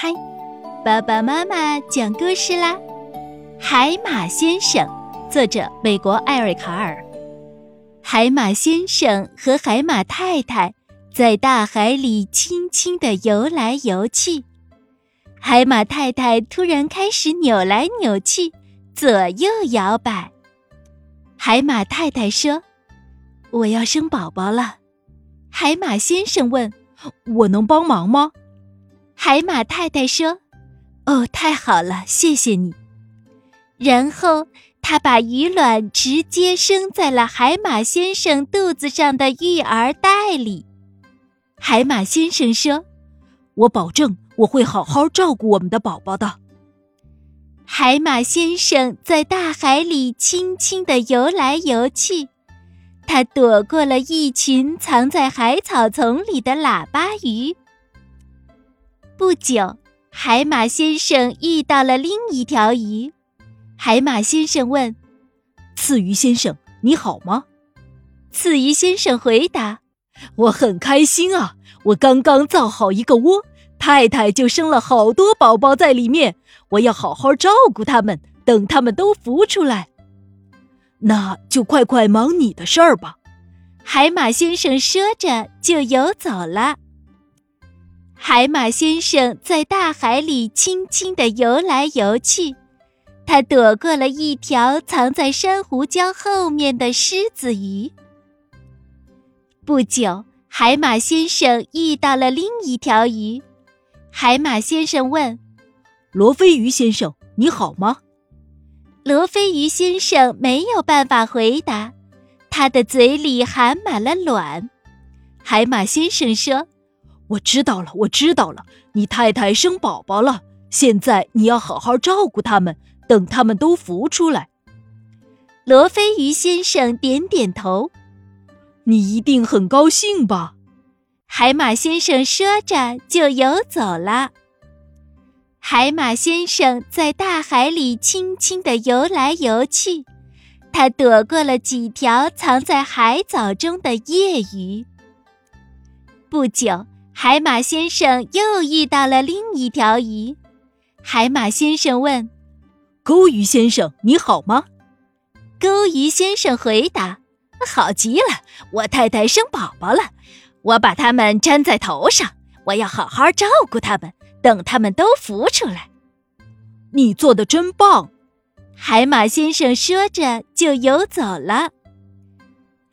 嗨，爸爸妈妈讲故事啦！《海马先生》作者美国艾瑞卡尔。海马先生和海马太太在大海里轻轻地游来游去。海马太太突然开始扭来扭去，左右摇摆。海马太太说：“我要生宝宝了。”海马先生问：“我能帮忙吗？”海马太太说：“哦，太好了，谢谢你。”然后他把鱼卵直接生在了海马先生肚子上的育儿袋里。海马先生说：“我保证我会好好照顾我们的宝宝的。”海马先生在大海里轻轻地游来游去，他躲过了一群藏在海草丛里的喇叭鱼。不久，海马先生遇到了另一条鱼。海马先生问：“刺鱼先生，你好吗？”刺鱼先生回答：“我很开心啊！我刚刚造好一个窝，太太就生了好多宝宝在里面。我要好好照顾他们，等他们都孵出来。那就快快忙你的事儿吧。”海马先生说着就游走了。海马先生在大海里轻轻地游来游去，他躲过了一条藏在珊瑚礁后面的狮子鱼。不久，海马先生遇到了另一条鱼。海马先生问：“罗非鱼先生，你好吗？”罗非鱼先生没有办法回答，他的嘴里含满了卵。海马先生说。我知道了，我知道了。你太太生宝宝了，现在你要好好照顾他们，等他们都孵出来。罗非鱼先生点点头。你一定很高兴吧？海马先生说着就游走了。海马先生在大海里轻轻地游来游去，他躲过了几条藏在海藻中的夜鱼。不久。海马先生又遇到了另一条鱼。海马先生问：“钩鱼先生，你好吗？”钩鱼先生回答：“好极了，我太太生宝宝了，我把它们粘在头上，我要好好照顾它们，等它们都孵出来。”你做的真棒！海马先生说着就游走了。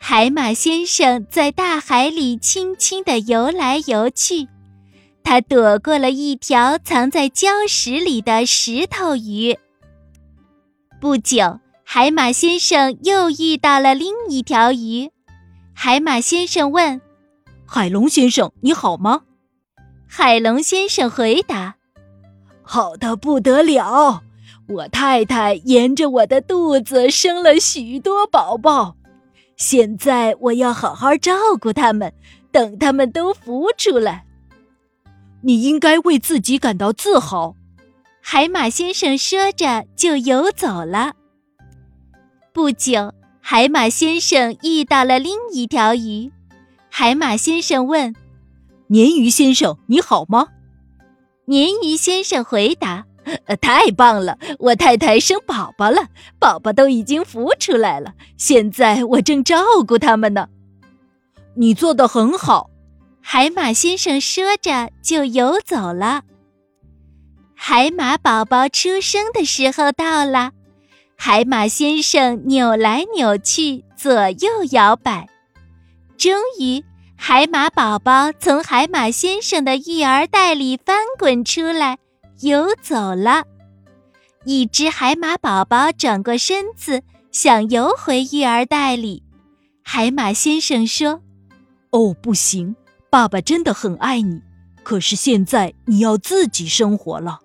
海马先生在大海里轻轻地游来游去，他躲过了一条藏在礁石里的石头鱼。不久，海马先生又遇到了另一条鱼。海马先生问：“海龙先生，你好吗？”海龙先生回答：“好的不得了，我太太沿着我的肚子生了许多宝宝。”现在我要好好照顾他们，等他们都孵出来。你应该为自己感到自豪。海马先生说着就游走了。不久，海马先生遇到了另一条鱼。海马先生问：“鲶鱼先生，你好吗？”鲶鱼先生回答。呃太棒了！我太太生宝宝了，宝宝都已经孵出来了。现在我正照顾他们呢。你做的很好，海马先生说着就游走了。海马宝宝出生的时候到了，海马先生扭来扭去，左右摇摆，终于，海马宝宝从海马先生的育儿袋里翻滚出来。游走了，一只海马宝宝转过身子，想游回育儿袋里。海马先生说：“哦，不行，爸爸真的很爱你，可是现在你要自己生活了。”